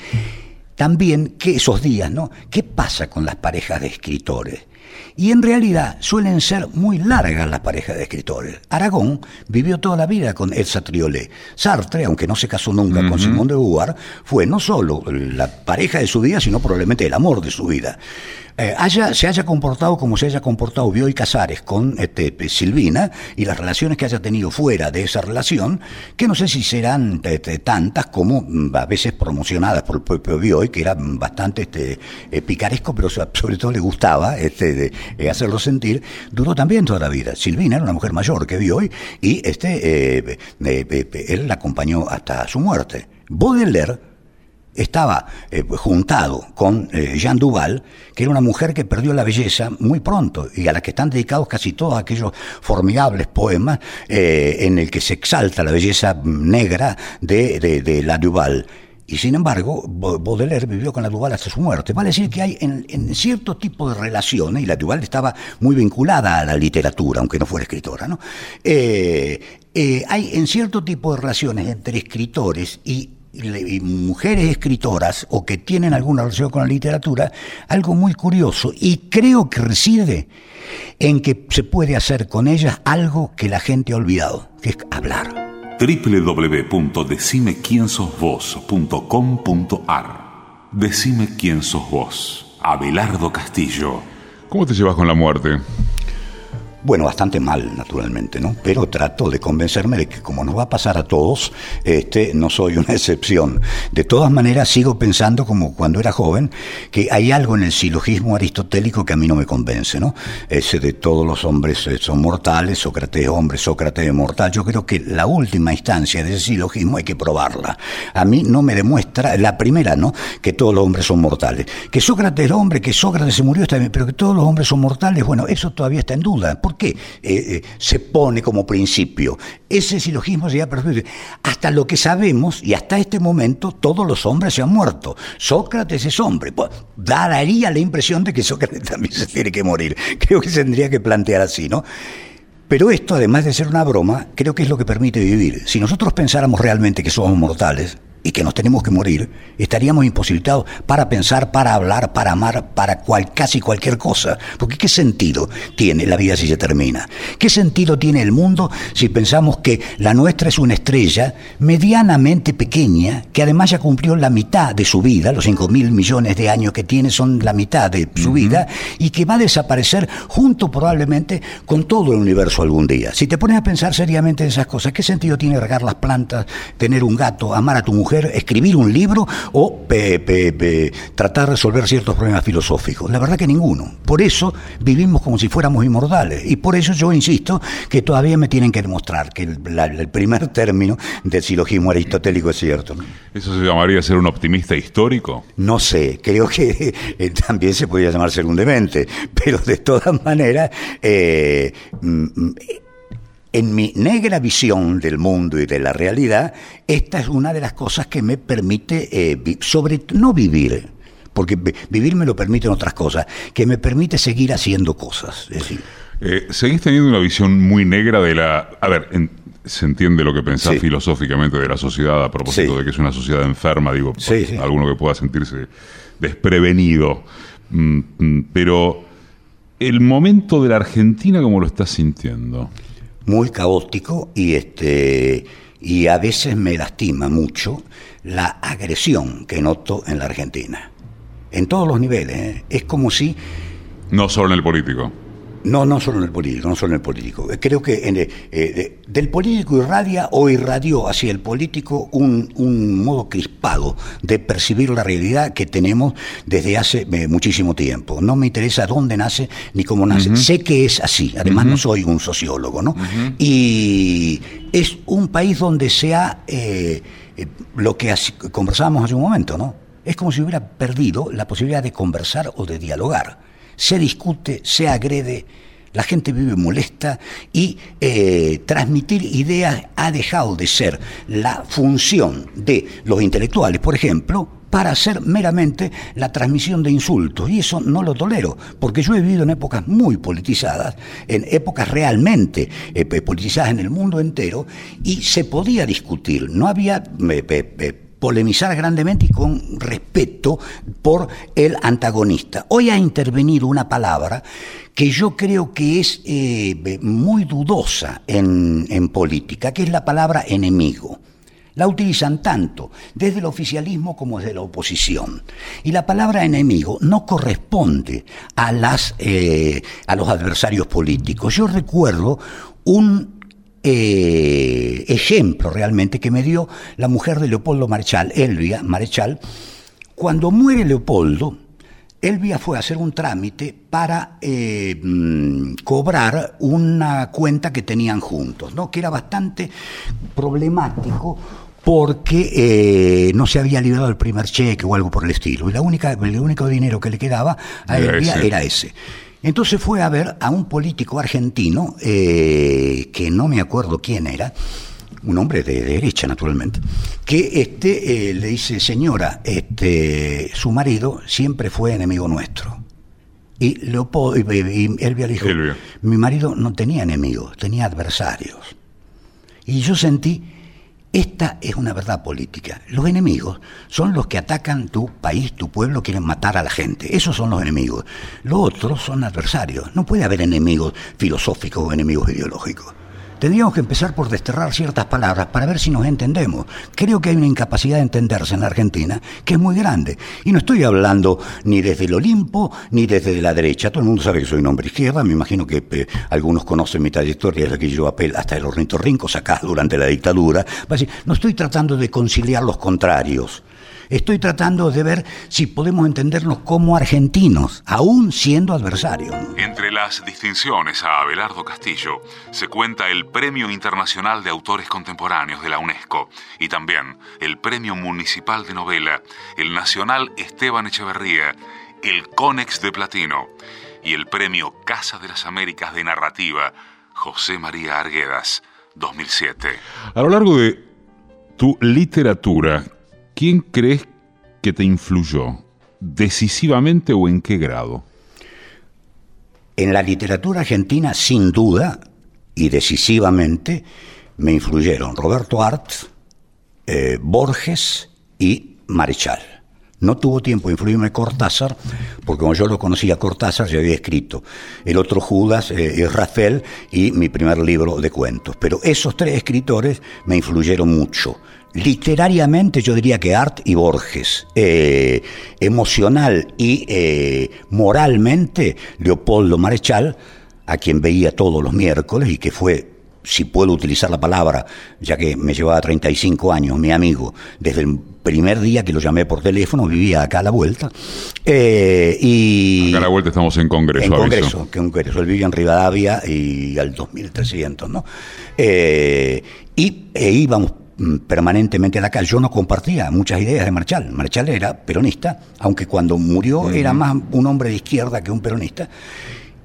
también que esos días, ¿no? ¿Qué pasa con las parejas de escritores? Y en realidad suelen ser muy largas las parejas de escritores. Aragón vivió toda la vida con Elsa Triolet. Sartre, aunque no se casó nunca con Simón de Beauvoir, fue no solo la pareja de su vida, sino probablemente el amor de su vida. Eh, haya, se haya comportado como se haya comportado Bioy Casares con este, Silvina y las relaciones que haya tenido fuera de esa relación, que no sé si serán este, tantas como mm, a veces promocionadas por el propio Bioy, que era bastante este, eh, picaresco, pero sobre todo le gustaba este, eh, hacerlo sentir, duró también toda la vida. Silvina era una mujer mayor que Bioy y este, él la acompañó hasta su muerte. Baudelaire estaba eh, juntado con eh, Jean Duval, que era una mujer que perdió la belleza muy pronto y a la que están dedicados casi todos aquellos formidables poemas eh, en el que se exalta la belleza negra de, de, la Duval. Y sin embargo, Baudelaire vivió con la Duval hasta su muerte. Vale decir que hay en, cierto tipo de relaciones, y la Duval estaba muy vinculada a la literatura, aunque no fuera escritora, ¿no? hay en cierto tipo de relaciones entre escritores y y mujeres escritoras o que tienen alguna relación con la literatura, algo muy curioso y creo que reside en que se puede hacer con ellas algo que la gente ha olvidado, que es hablar www.decimequiensosvos.com.ar Decime quién sos vos, Abelardo Castillo. ¿Cómo te llevas con la muerte? Bueno, bastante mal, naturalmente, ¿no? Pero trato de convencerme de que como nos va a pasar a todos, este, no soy una excepción. De todas maneras, sigo pensando como cuando era joven, que hay algo en el silogismo aristotélico que a mí no me convence, ¿no? Ese de todos los hombres eh, son mortales, Sócrates es hombre, Sócrates es mortal. Yo creo que la última instancia de ese silogismo hay que probarla. A mí no me demuestra, la primera, ¿no? Que todos los hombres son mortales. Que Sócrates era hombre, que Sócrates se murió, está pero que todos los hombres son mortales, bueno, eso todavía está en duda. ¿Por qué eh, eh, se pone como principio? Ese silogismo sería perfecto. Hasta lo que sabemos, y hasta este momento, todos los hombres se han muerto. Sócrates es hombre. Pues, daría la impresión de que Sócrates también se tiene que morir. Creo que se tendría que plantear así, ¿no? Pero esto, además de ser una broma, creo que es lo que permite vivir. Si nosotros pensáramos realmente que somos mortales, y que nos tenemos que morir, estaríamos imposibilitados para pensar, para hablar, para amar, para cual, casi cualquier cosa. Porque ¿qué sentido tiene la vida si se termina? ¿Qué sentido tiene el mundo si pensamos que la nuestra es una estrella medianamente pequeña, que además ya cumplió la mitad de su vida, los 5 mil millones de años que tiene son la mitad de su vida, y que va a desaparecer junto probablemente con todo el universo algún día? Si te pones a pensar seriamente en esas cosas, ¿qué sentido tiene regar las plantas, tener un gato, amar a tu mujer? Mujer, escribir un libro o tratar de resolver ciertos problemas filosóficos. La verdad que ninguno. Por eso vivimos como si fuéramos inmortales. Y por eso yo insisto que todavía me tienen que demostrar que el, primer término del silogismo aristotélico es cierto. ¿Eso se llamaría ser un optimista histórico? No sé, creo que eh, también se podría llamar ser un demente, pero de todas maneras... Eh, mm, mm, en mi negra visión del mundo y de la realidad, esta es una de las cosas que me permite, eh, sobre no vivir, porque vivir me lo permiten otras cosas, que me permite seguir haciendo cosas. Es decir, eh, seguís teniendo una visión muy negra de la... A ver, se entiende lo que pensás filosóficamente de la sociedad a propósito de que es una sociedad enferma, digo, alguno que pueda sentirse desprevenido. Mm, mm, pero el momento de la Argentina, ¿cómo lo estás sintiendo? Muy caótico y este y a veces me lastima mucho la agresión que noto en la Argentina. En todos los niveles. ¿eh? Es como si... No solo en el político. No, no solo en el político, no solo en el político. Creo que en eh, del político irradia o irradió hacia el político un, un, modo crispado de percibir la realidad que tenemos desde hace eh, muchísimo tiempo. No me interesa dónde nace ni cómo nace. Sé que es así, además no soy un sociólogo, ¿no? Y es un país donde se ha, eh, lo que conversábamos hace un momento, ¿no? Es como si hubiera perdido la posibilidad de conversar o de dialogar se discute, se agrede, la gente vive molesta y eh, transmitir ideas ha dejado de ser la función de los intelectuales, por ejemplo, para hacer meramente la transmisión de insultos. Y eso no lo tolero, porque yo he vivido en épocas muy politizadas, en épocas realmente eh, politizadas en el mundo entero, y se podía discutir. No había... Eh, polemizar grandemente y con respeto por el antagonista. Hoy ha intervenido una palabra que yo creo que es eh, muy dudosa en, política, que es la palabra enemigo. La utilizan tanto desde el oficialismo como desde la oposición. Y la palabra enemigo no corresponde a, las, eh, a los adversarios políticos. Yo recuerdo un eh, ejemplo realmente que me dio la mujer de Leopoldo Marechal, Elvia Marechal. Cuando muere Leopoldo, Elvia fue a hacer un trámite para eh, mm, cobrar una cuenta que tenían juntos, ¿no? que era bastante problemático porque eh, no se había liberado el primer cheque o algo por el estilo. Y la única, el único dinero que le quedaba a Elvia era ese. Entonces fue a ver a un político argentino, eh, que no me acuerdo quién era, un hombre de, derecha naturalmente, que este, eh, le dice, señora, este, su marido siempre fue enemigo nuestro. Y Leopoldo, y, Elvia dijo, mi marido no tenía enemigos, tenía adversarios. Y yo sentí esta es una verdad política. Los enemigos son los que atacan tu país, tu pueblo, quieren matar a la gente. Esos son los enemigos. Los otros son adversarios. No puede haber enemigos filosóficos o enemigos ideológicos. Tendríamos que empezar por desterrar ciertas palabras para ver si nos entendemos. Creo que hay una incapacidad de entenderse en la Argentina que es muy grande. Y no estoy hablando ni desde el Olimpo ni desde la derecha. Todo el mundo sabe que soy un hombre izquierda. Me imagino que eh, algunos conocen mi trayectoria desde que yo apel hasta el ornitorrinco sacado durante la dictadura. No estoy tratando de conciliar los contrarios. Estoy tratando de ver si podemos entendernos como argentinos, aún siendo adversarios. Entre las distinciones a Abelardo Castillo se cuenta el Premio Internacional de Autores Contemporáneos de la UNESCO y también el Premio Municipal de Novela, el Nacional Esteban Echeverría, el Conex de Platino y el Premio Casa de las Américas de Narrativa José María Arguedas 2007. A lo largo de tu literatura, ¿quién crees que te influyó? ¿Decisivamente o en qué grado? En la literatura argentina, sin duda y decisivamente, me influyeron Roberto Art, eh, Borges y Marechal. No tuvo tiempo de influirme Cortázar, porque como yo lo conocía Cortázar, ya había escrito El otro Judas, eh, Rafael y mi primer libro de cuentos. Pero esos tres escritores me influyeron mucho. Literariamente yo diría que Art y Borges, eh, emocional y eh, moralmente Leopoldo Marechal, a quien veía todos los miércoles y que fue si puedo utilizar la palabra, ya que me llevaba 35 años, mi amigo, desde el primer día que lo llamé por teléfono, vivía acá a la vuelta. Eh, y acá a la vuelta estamos en Congreso. En Congreso, que Congreso. Él vivía en Rivadavia y al 2300, ¿no? Y e íbamos permanentemente a la calle. Yo no compartía muchas ideas de Marchal. Marchal era peronista, aunque cuando murió era más un hombre de izquierda que un peronista.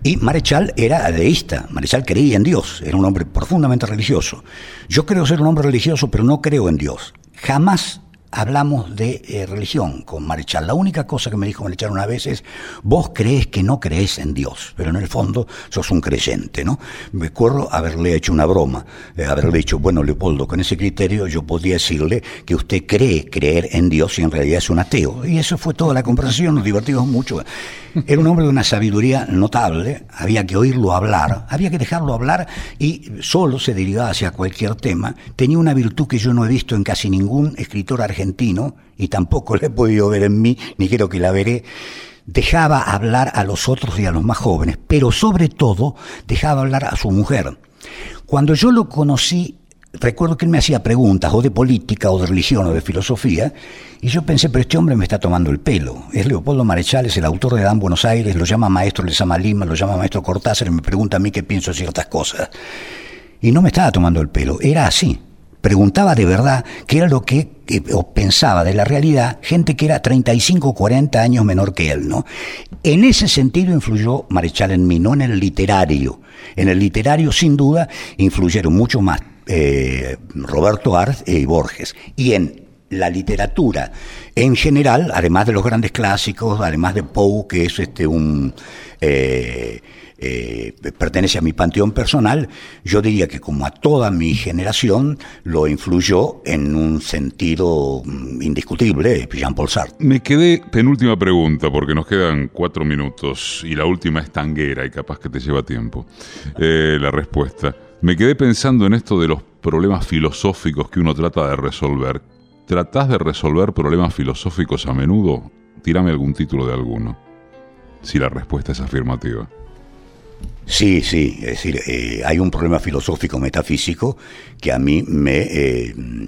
Y Marechal era deísta, Marechal creía en Dios, era un hombre profundamente religioso. Yo creo ser un hombre religioso, pero no creo en Dios. Jamás hablamos de eh, religión con Marechal. La única cosa que me dijo Marechal una vez es, vos crees que no crees en Dios, pero en el fondo sos un creyente, ¿no? Me acuerdo haberle hecho una broma, eh, haberle dicho, bueno, Leopoldo, con ese criterio yo podría decirle que usted cree creer en Dios y en realidad es un ateo. Y eso fue toda la conversación, nos divertimos mucho. Era un hombre de una sabiduría notable, había que oírlo hablar, había que dejarlo hablar y solo se derivaba hacia cualquier tema. Tenía una virtud que yo no he visto en casi ningún escritor argentino y tampoco la he podido ver en mí, ni creo que la veré. Dejaba hablar a los otros y a los más jóvenes, pero sobre todo dejaba hablar a su mujer. Cuando yo lo conocí recuerdo que él me hacía preguntas o de política o de religión o de filosofía y yo pensé, pero este hombre me está tomando el pelo. Es Leopoldo Marechal, es el autor de Dan Buenos Aires, lo llama maestro Lezama Lima, lo llama maestro Cortázar y me pregunta a mí qué pienso de ciertas cosas. Y no me estaba tomando el pelo, era así. Preguntaba de verdad qué era lo que, o pensaba de la realidad gente que era 35 o 40 años menor que él, ¿no? En ese sentido influyó Marechal en mí, no en el literario. En el literario, sin duda, influyeron mucho más eh, Roberto Arz y Borges. Y en la literatura en general, además de los grandes clásicos, además de Poe, que es este un eh, eh, pertenece a mi panteón personal, yo diría que como a toda mi generación lo influyó en un sentido mm, indiscutible Jean-Paul Sartre. Me quedé, penúltima pregunta, porque nos quedan cuatro minutos y la última es tanguera y capaz que te lleva tiempo la respuesta. Me quedé pensando en esto de los problemas filosóficos que uno trata de resolver. ¿Tratás de resolver problemas filosóficos a menudo? Tírame algún título de alguno, si la respuesta es afirmativa. Sí, sí, es decir, eh, hay un problema filosófico metafísico que a mí me eh, mm,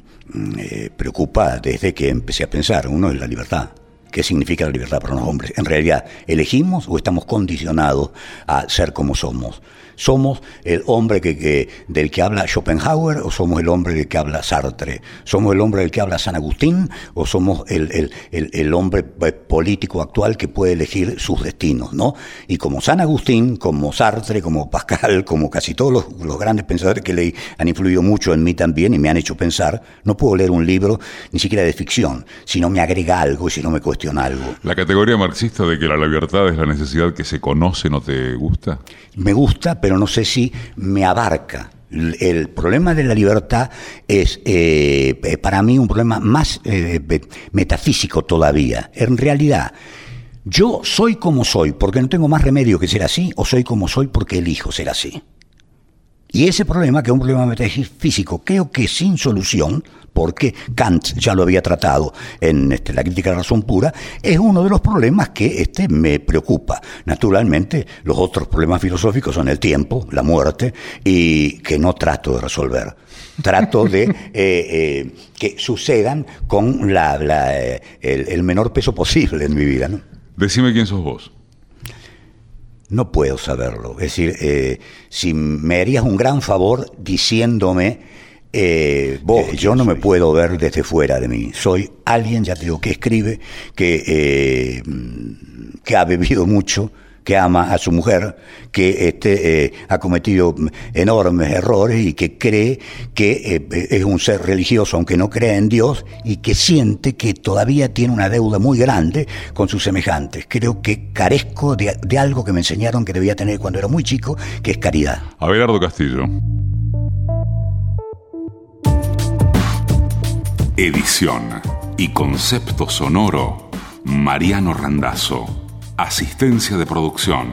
eh, preocupa desde que empecé a pensar. Uno es la libertad. ¿Qué significa la libertad para los hombres? En realidad, ¿elegimos o estamos condicionados a ser como somos? ¿Somos el hombre que, del que habla Schopenhauer o somos el hombre del que habla Sartre? ¿Somos el hombre del que habla San Agustín o somos el, hombre eh, político actual que puede elegir sus destinos? ¿no? Y como San Agustín, como Sartre, como Pascal, como casi todos los, los grandes pensadores que leí han influido mucho en mí también y me han hecho pensar, no puedo leer un libro ni siquiera de ficción, si no me agrega algo y si no me cuestiona algo. ¿La categoría marxista de que la libertad es la necesidad que se conoce no te gusta? Me gusta, pero no sé si me abarca. El problema de la libertad es eh, para mí un problema más eh, metafísico todavía. En realidad, yo soy como soy porque no tengo más remedio que ser así, o soy como soy porque elijo ser así. Y ese problema, que es un problema metafísico, creo que sin solución, porque Kant ya lo había tratado en este, la crítica de la razón pura, es uno de los problemas que este, me preocupa. Naturalmente, los otros problemas filosóficos son el tiempo, la muerte, y que no trato de resolver. Trato de eh, eh, que sucedan con la, eh, el, menor peso posible en mi vida. ¿no? Decime quién sos vos. No puedo saberlo. Es decir, si me harías un gran favor diciéndome, eh, vos, yo no me puedo ver desde fuera de mí. Soy alguien, ya te digo, que escribe, que, eh, que ha bebido mucho, que ama a su mujer, que este, eh, ha cometido enormes errores y que cree que eh, es un ser religioso, aunque no cree en Dios, y que siente que todavía tiene una deuda muy grande con sus semejantes. Creo que carezco de, de algo que me enseñaron que debía tener cuando era muy chico, que es caridad. Abelardo Castillo. Edición y concepto sonoro, Mariano Randazzo. Asistencia de producción,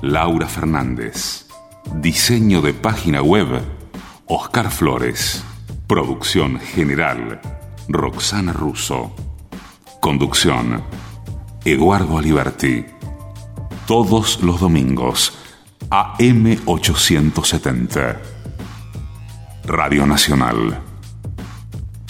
Laura Fernández. Diseño de página web, Oscar Flores. Producción general, Roxana Russo. Conducción, Eduardo Aliberti. Todos los domingos, AM870. Radio Nacional.